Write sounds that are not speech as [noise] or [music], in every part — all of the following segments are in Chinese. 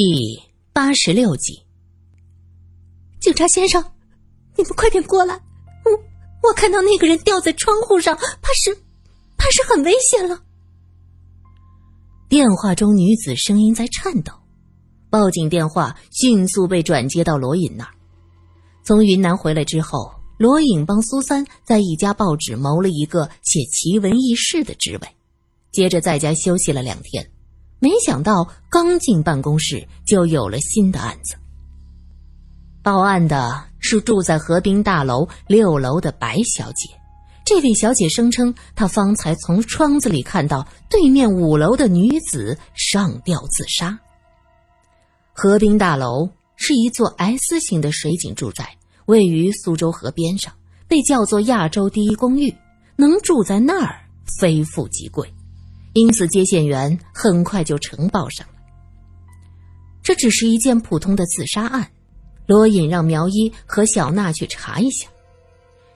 第八十六集，警察先生，你们快点过来！我我看到那个人吊在窗户上，怕是怕是很危险了。电话中女子声音在颤抖，报警电话迅速被转接到罗隐那儿。从云南回来之后，罗隐帮苏三在一家报纸谋了一个写奇闻异事的职位，接着在家休息了两天。没想到刚进办公室就有了新的案子。报案的是住在河滨大楼六楼的白小姐。这位小姐声称，她方才从窗子里看到对面五楼的女子上吊自杀。河滨大楼是一座 S 型的水景住宅，位于苏州河边上，被叫做亚洲第一公寓。能住在那儿，非富即贵。因此，接线员很快就呈报上了。这只是一件普通的自杀案。罗隐让苗一和小娜去查一下。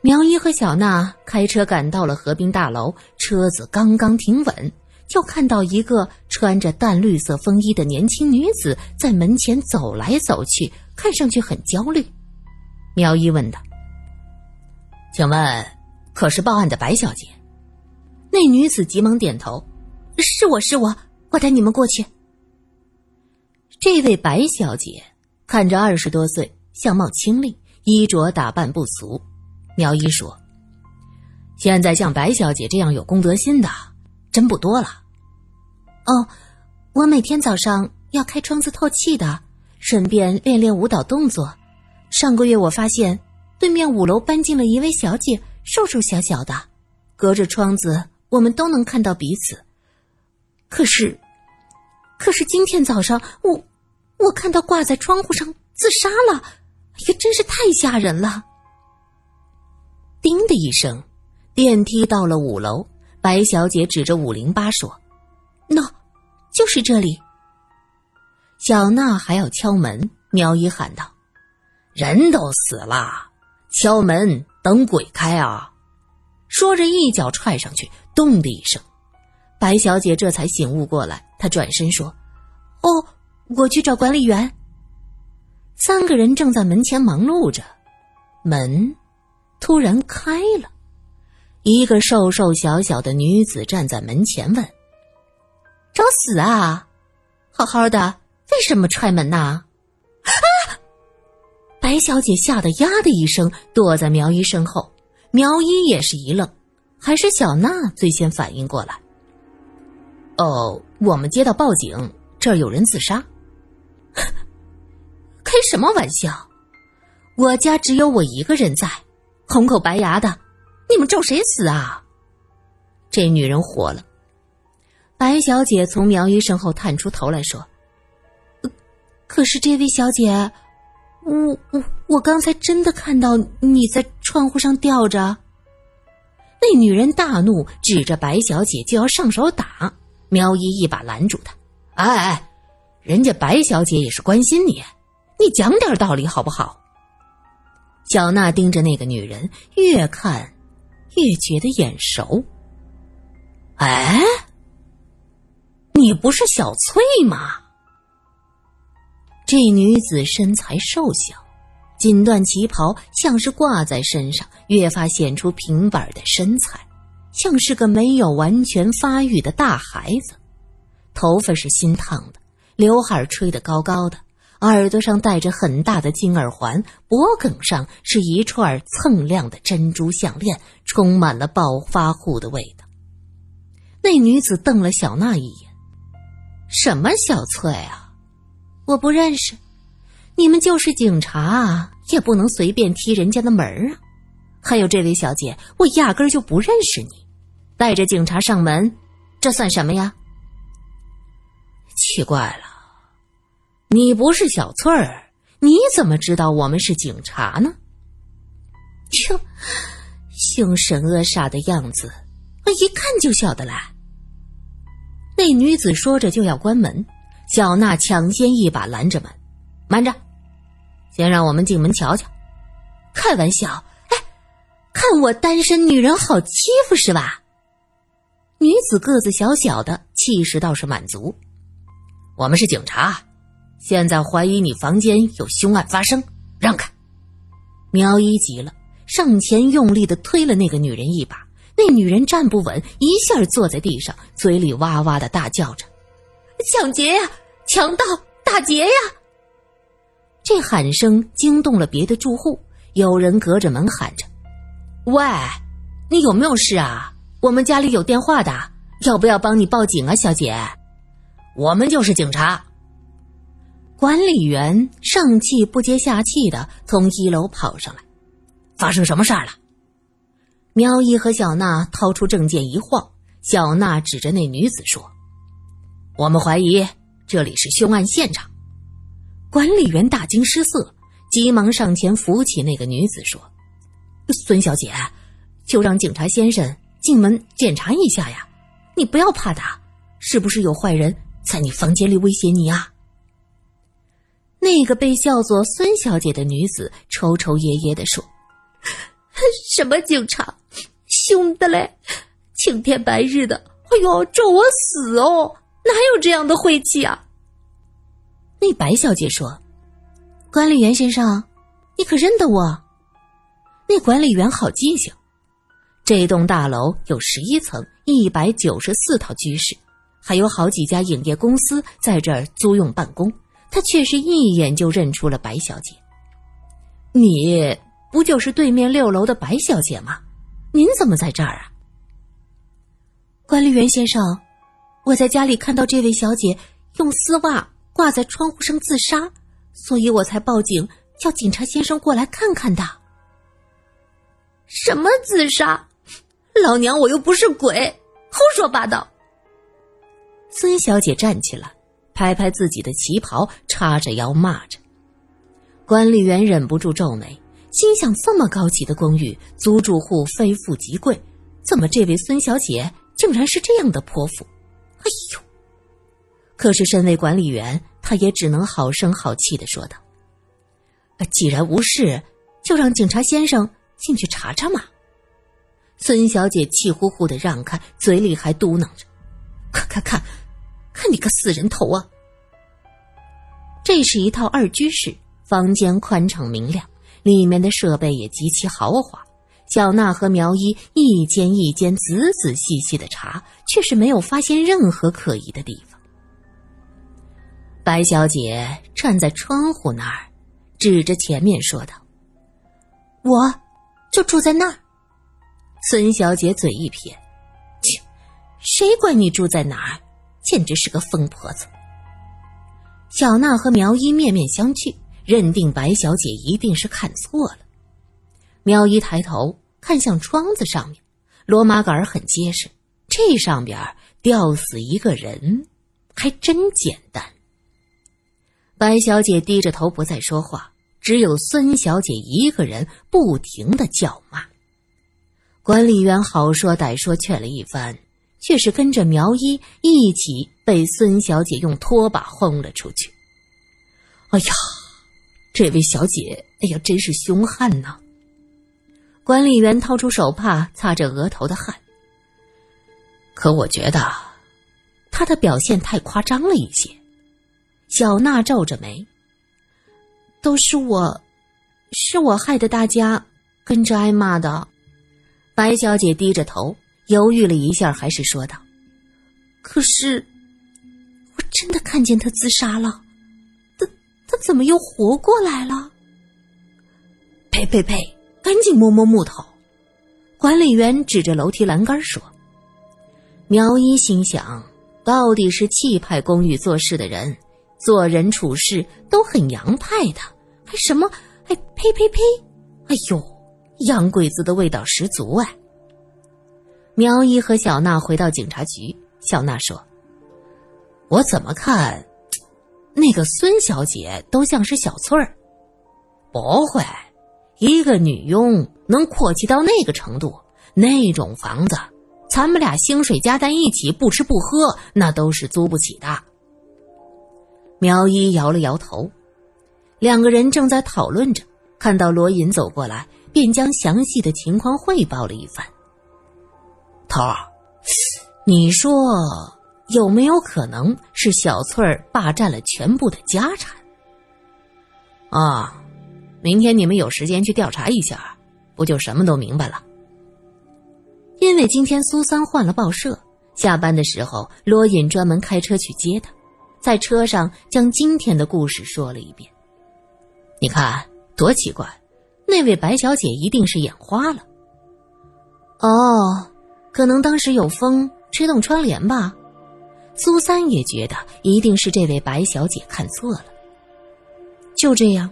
苗一和小娜开车赶到了河滨大楼，车子刚刚停稳，就看到一个穿着淡绿色风衣的年轻女子在门前走来走去，看上去很焦虑。苗一问道：“请问，可是报案的白小姐？”那女子急忙点头。是我是我，我带你们过去。这位白小姐看着二十多岁，相貌清丽，衣着打扮不俗。苗一说：“现在像白小姐这样有公德心的，真不多了。”哦，我每天早上要开窗子透气的，顺便练练舞蹈动作。上个月我发现对面五楼搬进了一位小姐，瘦瘦小小的，隔着窗子我们都能看到彼此。可是，可是今天早上我我看到挂在窗户上自杀了，也真是太吓人了。叮的一声，电梯到了五楼，白小姐指着五零八说：“喏，就是这里。”小娜还要敲门，苗一喊道：“人都死了，敲门等鬼开啊！”说着一脚踹上去，咚的一声。白小姐这才醒悟过来，她转身说：“哦，我去找管理员。”三个人正在门前忙碌着，门突然开了，一个瘦瘦小小的女子站在门前问：“找死啊？好好的，为什么踹门呐？”啊！白小姐吓得呀的一声躲在苗一身后，苗一也是一愣，还是小娜最先反应过来。哦，我们接到报警，这儿有人自杀。[laughs] 开什么玩笑？我家只有我一个人在，红口白牙的，你们咒谁死啊？这女人火了。白小姐从苗医身后探出头来说：“可是这位小姐，我我我刚才真的看到你在窗户上吊着。”那女人大怒，指着白小姐就要上手打。苗一一把拦住他，哎哎，人家白小姐也是关心你，你讲点道理好不好？小娜盯着那个女人，越看越觉得眼熟。哎，你不是小翠吗？这女子身材瘦小，锦缎旗袍像是挂在身上，越发显出平板的身材。像是个没有完全发育的大孩子，头发是新烫的，刘海吹得高高的，耳朵上戴着很大的金耳环，脖颈上是一串锃亮的珍珠项链，充满了暴发户的味道。那女子瞪了小娜一眼：“什么小翠啊，我不认识。你们就是警察啊，也不能随便踢人家的门啊。还有这位小姐，我压根就不认识你。”带着警察上门，这算什么呀？奇怪了，你不是小翠儿，你怎么知道我们是警察呢？哟，凶神恶煞的样子，我一看就晓得来。那女子说着就要关门，小娜抢先一把拦着门，慢着，先让我们进门瞧瞧。开玩笑，哎，看我单身女人好欺负是吧？女子个子小小的，气势倒是满足。我们是警察，现在怀疑你房间有凶案发生，让开！苗一急了，上前用力的推了那个女人一把。那女人站不稳，一下坐在地上，嘴里哇哇的大叫着：“抢劫呀！强盗！打劫呀！”这喊声惊动了别的住户，有人隔着门喊着：“喂，你有没有事啊？我们家里有电话的，要不要帮你报警啊，小姐？”我们就是警察。管理员上气不接下气的从一楼跑上来：“发生什么事儿了？”苗一和小娜掏出证件一晃，小娜指着那女子说：“我们怀疑这里是凶案现场。”管理员大惊失色，急忙上前扶起那个女子说：“孙小姐，就让警察先生进门检查一下呀，你不要怕的，是不是有坏人在你房间里威胁你啊？”那个被叫做孙小姐的女子抽抽噎噎的说。什么警察，凶的嘞！青天白日的，哎呦，咒我死哦！哪有这样的晦气啊？那白小姐说：“管理员先生，你可认得我？”那管理员好记性。这栋大楼有十一层，一百九十四套居室，还有好几家影业公司在这儿租用办公。他却是一眼就认出了白小姐。你。不就是对面六楼的白小姐吗？您怎么在这儿啊？管理员先生，我在家里看到这位小姐用丝袜挂在窗户上自杀，所以我才报警，叫警察先生过来看看的。什么自杀？老娘我又不是鬼，胡说八道！孙小姐站起来，拍拍自己的旗袍，叉着腰骂着。管理员忍不住皱眉。心想：这么高级的公寓，租住户非富即贵，怎么这位孙小姐竟然是这样的泼妇？哎呦！可是身为管理员，他也只能好声好气的说道：“既然无事，就让警察先生进去查查嘛。”孙小姐气呼呼的让开，嘴里还嘟囔着：“看看看，看你个死人头啊！”这是一套二居室，房间宽敞明亮。里面的设备也极其豪华，小娜和苗一一间一间仔仔细细的查，却是没有发现任何可疑的地方。白小姐站在窗户那儿，指着前面说道：“我就住在那儿。”孙小姐嘴一撇：“切，谁管你住在哪儿？简直是个疯婆子！”小娜和苗一面面相觑。认定白小姐一定是看错了。苗一抬头看向窗子上面，罗马杆很结实，这上边吊死一个人，还真简单。白小姐低着头不再说话，只有孙小姐一个人不停的叫骂。管理员好说歹说劝了一番，却是跟着苗一一起被孙小姐用拖把轰了出去。哎呀！这位小姐，哎呀，真是凶悍呐！管理员掏出手帕擦着额头的汗。可我觉得，他的表现太夸张了一些。小娜皱着眉：“都是我，是我害得大家跟着挨骂的。”白小姐低着头，犹豫了一下，还是说道：“可是，我真的看见他自杀了。”他他怎么又活过来了？呸呸呸！赶紧摸摸木头。管理员指着楼梯栏杆说：“苗一心想，到底是气派公寓做事的人，做人处事都很洋派的，还什么？还呸呸呸！哎呦，洋鬼子的味道十足哎！”苗一和小娜回到警察局，小娜说：“我怎么看？”那个孙小姐都像是小翠儿，不会，一个女佣能阔气到那个程度？那种房子，咱们俩薪水加在一起，不吃不喝，那都是租不起的。苗一摇了摇头，两个人正在讨论着，看到罗隐走过来，便将详细的情况汇报了一番。头儿，你说有没有可能是小翠儿霸占了全部的家产？啊，明天你们有时间去调查一下，不就什么都明白了？因为今天苏三换了报社，下班的时候罗隐专门开车去接他，在车上将今天的故事说了一遍。你看多奇怪，那位白小姐一定是眼花了。哦，可能当时有风吹动窗帘吧。苏三也觉得一定是这位白小姐看错了。就这样，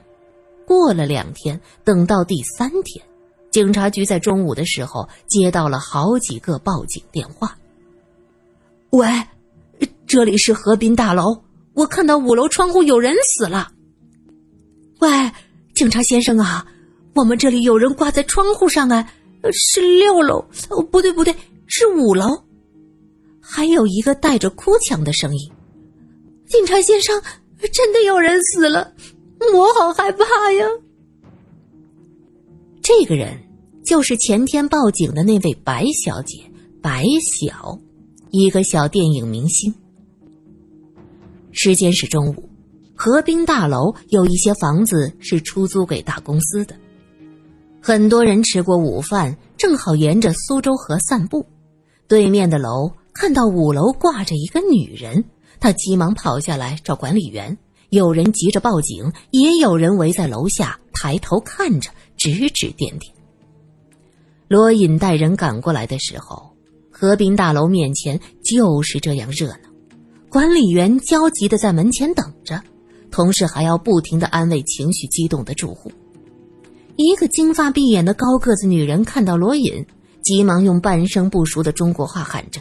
过了两天，等到第三天，警察局在中午的时候接到了好几个报警电话。喂，这里是河滨大楼，我看到五楼窗户有人死了。喂，警察先生啊，我们这里有人挂在窗户上啊，是六楼，哦，不对不对，是五楼。还有一个带着哭腔的声音：“警察先生，真的有人死了，我好害怕呀！”这个人就是前天报警的那位白小姐，白小，一个小电影明星。时间是中午，河滨大楼有一些房子是出租给大公司的，很多人吃过午饭，正好沿着苏州河散步，对面的楼。看到五楼挂着一个女人，他急忙跑下来找管理员。有人急着报警，也有人围在楼下抬头看着，指指点点。罗隐带人赶过来的时候，河滨大楼面前就是这样热闹。管理员焦急的在门前等着，同时还要不停的安慰情绪激动的住户。一个金发碧眼的高个子女人看到罗隐，急忙用半生不熟的中国话喊着。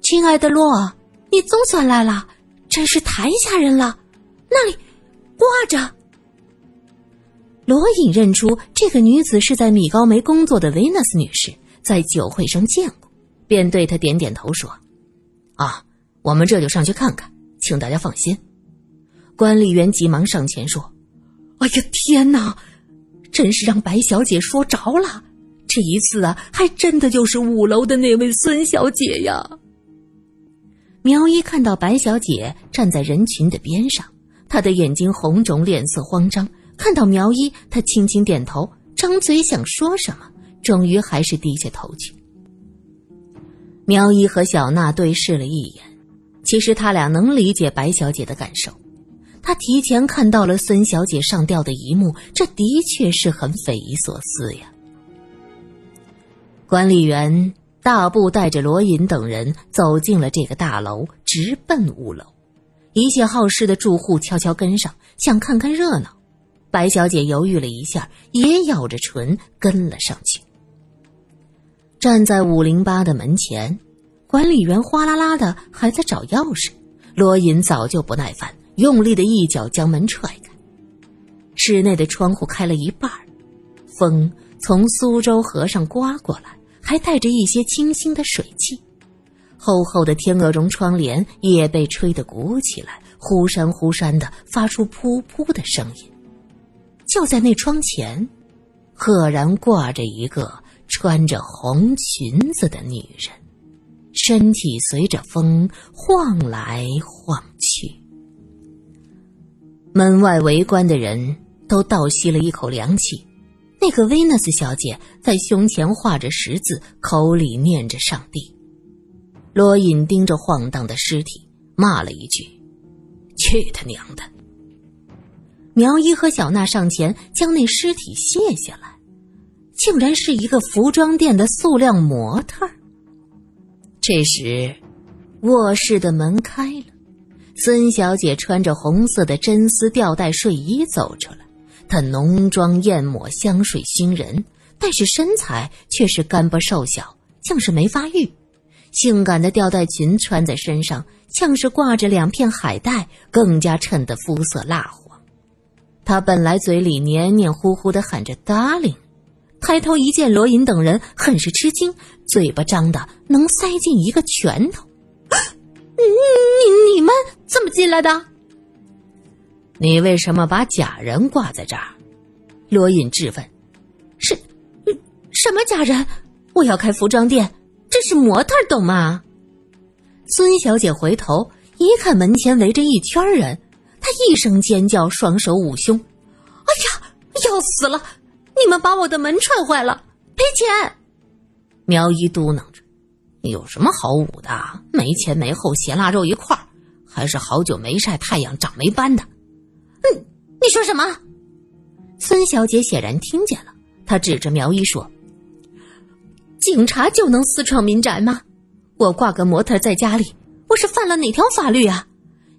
亲爱的洛，你总算来了，真是太吓人了！那里挂着。罗隐认出这个女子是在米高梅工作的维纳斯女士，在酒会上见过，便对她点点头说：“啊，我们这就上去看看，请大家放心。”管理员急忙上前说：“哎呀，天哪，真是让白小姐说着了！这一次啊，还真的就是五楼的那位孙小姐呀！”苗一看到白小姐站在人群的边上，她的眼睛红肿，脸色慌张。看到苗一，她轻轻点头，张嘴想说什么，终于还是低下头去。苗一和小娜对视了一眼，其实他俩能理解白小姐的感受。他提前看到了孙小姐上吊的一幕，这的确是很匪夷所思呀。管理员。大步带着罗隐等人走进了这个大楼，直奔五楼。一切好事的住户悄悄跟上，想看看热闹。白小姐犹豫了一下，也咬着唇跟了上去。站在五零八的门前，管理员哗啦啦的还在找钥匙。罗隐早就不耐烦，用力的一脚将门踹开。室内的窗户开了一半儿，风从苏州河上刮过来。还带着一些清新的水汽，厚厚的天鹅绒窗帘也被吹得鼓起来，忽闪忽闪的发出噗噗的声音。就在那窗前，赫然挂着一个穿着红裙子的女人，身体随着风晃来晃去。门外围观的人都倒吸了一口凉气。那个维纳斯小姐在胸前画着十字，口里念着上帝。罗隐盯着晃荡的尸体，骂了一句：“去他娘的！”苗一和小娜上前将那尸体卸下来，竟然是一个服装店的塑料模特。这时，卧室的门开了，孙小姐穿着红色的真丝吊带睡衣走出来。她浓妆艳抹，香水熏人，但是身材却是干巴瘦小，像是没发育。性感的吊带裙穿在身上，像是挂着两片海带，更加衬得肤色蜡黄。她本来嘴里黏黏糊糊的喊着 “darling”，抬头一见罗隐等人，很是吃惊，嘴巴张的能塞进一个拳头。你你你们怎么进来的？你为什么把假人挂在这儿？罗隐质问。是，什么假人？我要开服装店，这是模特，懂吗？孙小姐回头一看，门前围着一圈人，她一声尖叫，双手捂胸：“哎呀，要死了！你们把我的门踹坏了，赔钱！”苗一嘟囔着：“有什么好捂的？没前没后，咸腊肉一块儿，还是好久没晒太阳长霉斑的。”“嗯，你说什么？”孙小姐显然听见了，她指着苗一说：“警察就能私闯民宅吗？我挂个模特在家里，我是犯了哪条法律啊？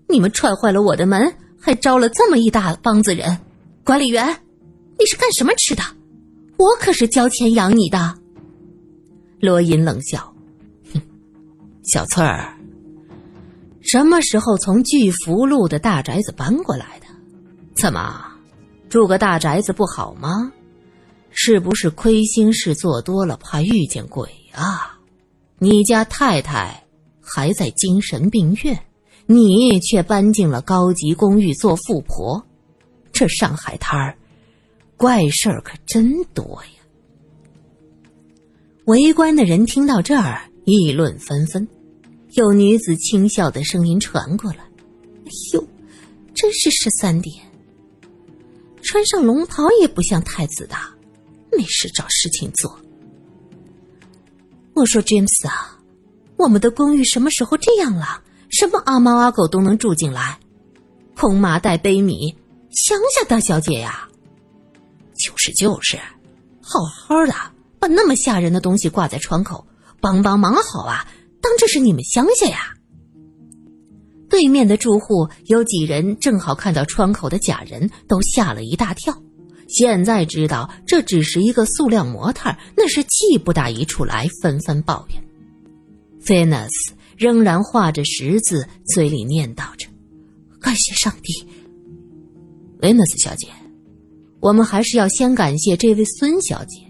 你们踹坏了我的门，还招了这么一大帮子人，管理员，你是干什么吃的？我可是交钱养你的。”罗隐冷笑：“，小翠儿，什么时候从巨福路的大宅子搬过来的？怎么，住个大宅子不好吗？是不是亏心事做多了，怕遇见鬼啊？你家太太还在精神病院，你却搬进了高级公寓做富婆，这上海滩儿怪事儿可真多呀！”围观的人听到这儿，议论纷纷，有女子轻笑的声音传过来：“哎呦，真是十三点，穿上龙袍也不像太子的，没事找事情做。”我说：“James 啊，我们的公寓什么时候这样了？什么阿猫阿狗都能住进来，空麻袋背米，乡下大小姐呀？就是就是，好好的。”把那么吓人的东西挂在窗口，帮帮忙好啊！当这是你们乡下呀？对面的住户有几人正好看到窗口的假人，都吓了一大跳。现在知道这只是一个塑料模特，那是气不打一处来，纷纷抱怨。Venus 仍然画着十字，嘴里念叨着：“感谢上帝。”Venus 小姐，我们还是要先感谢这位孙小姐。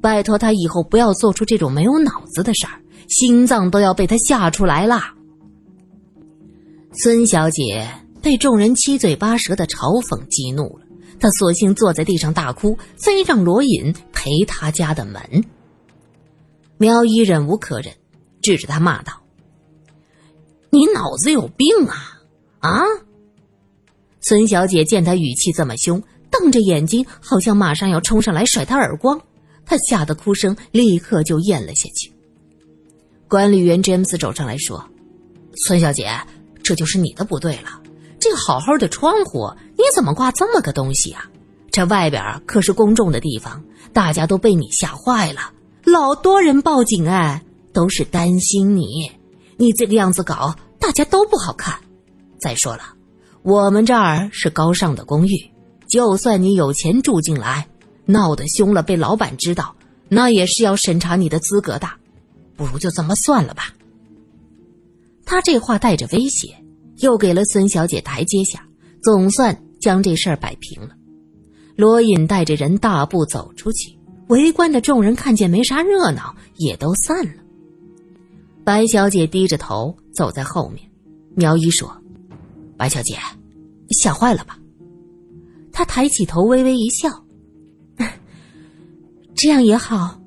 拜托他以后不要做出这种没有脑子的事儿，心脏都要被他吓出来了。孙小姐被众人七嘴八舌的嘲讽激怒了，她索性坐在地上大哭，非让罗隐赔他家的门。苗一忍无可忍，指着他骂道：“你脑子有病啊！啊！”孙小姐见他语气这么凶，瞪着眼睛，好像马上要冲上来甩他耳光。他吓得哭声立刻就咽了下去。管理员詹姆斯走上来说：“孙小姐，这就是你的不对了。这好好的窗户，你怎么挂这么个东西啊？这外边可是公众的地方，大家都被你吓坏了，老多人报警哎，都是担心你。你这个样子搞，大家都不好看。再说了，我们这儿是高尚的公寓，就算你有钱住进来。”闹得凶了，被老板知道，那也是要审查你的资格的，不如就这么算了吧。他这话带着威胁，又给了孙小姐台阶下，总算将这事儿摆平了。罗隐带着人大步走出去，围观的众人看见没啥热闹，也都散了。白小姐低着头走在后面，苗一说：“白小姐，吓坏了吧？”她抬起头，微微一笑。这样也好，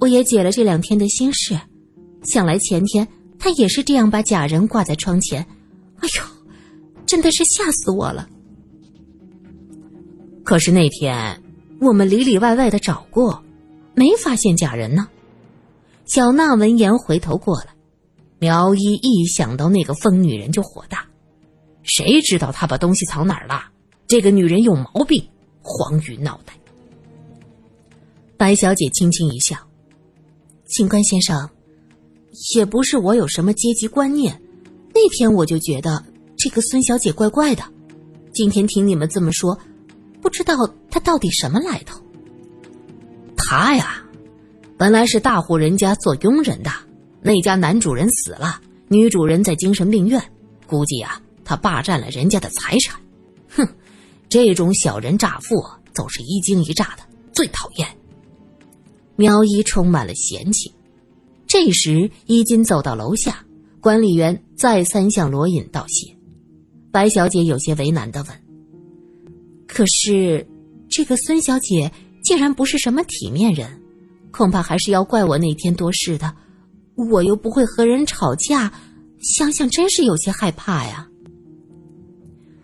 我也解了这两天的心事。想来前天他也是这样把假人挂在窗前，哎呦，真的是吓死我了。可是那天我们里里外外的找过，没发现假人呢。小娜闻言回头过来，苗一一想到那个疯女人就火大，谁知道她把东西藏哪儿了？这个女人有毛病，黄鱼脑袋。白小姐轻轻一笑：“警官先生，也不是我有什么阶级观念。那天我就觉得这个孙小姐怪怪的。今天听你们这么说，不知道她到底什么来头。她呀，本来是大户人家做佣人的，那家男主人死了，女主人在精神病院，估计啊，她霸占了人家的财产。哼，这种小人诈富，总是一惊一乍的，最讨厌。”苗一充满了嫌弃。这时，衣襟走到楼下，管理员再三向罗隐道谢。白小姐有些为难的问：“可是，这个孙小姐竟然不是什么体面人，恐怕还是要怪我那天多事的。我又不会和人吵架，想想真是有些害怕呀。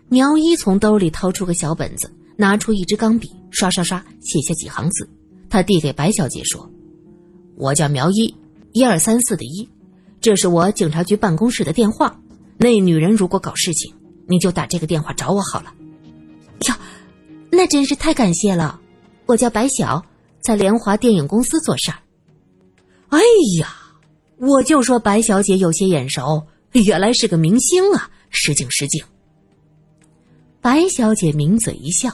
苗一从兜里掏出个小本子，拿出一支钢笔，刷刷刷写下几行字。他递给白小姐说：“我叫苗一，一二三四的一，这是我警察局办公室的电话。那女人如果搞事情，你就打这个电话找我好了。”哟，那真是太感谢了。我叫白晓，在联华电影公司做事儿。哎呀，我就说白小姐有些眼熟，原来是个明星啊！失敬失敬。白小姐抿嘴一笑：“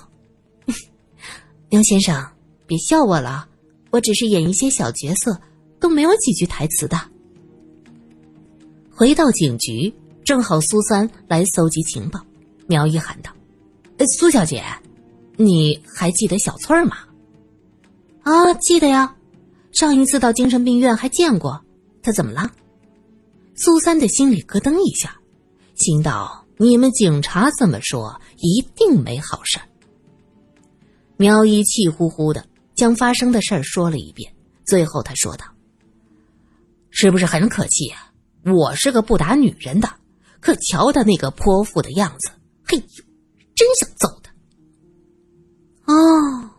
[laughs] 苗先生，别笑我了，我只是演一些小角色，都没有几句台词的。”回到警局，正好苏三来搜集情报，苗一喊道：“苏小姐，你还记得小翠儿吗？”“啊，记得呀。”上一次到精神病院还见过，她怎么了？苏三的心里咯噔一下，心道：“你们警察这么说，一定没好事。”苗一气呼呼的将发生的事儿说了一遍，最后他说道：“是不是很可气啊？我是个不打女人的，可瞧他那个泼妇的样子，嘿呦，真想揍他。”哦，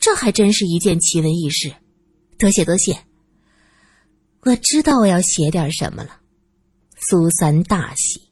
这还真是一件奇闻异事。多谢多谢，我知道我要写点什么了。苏三大喜。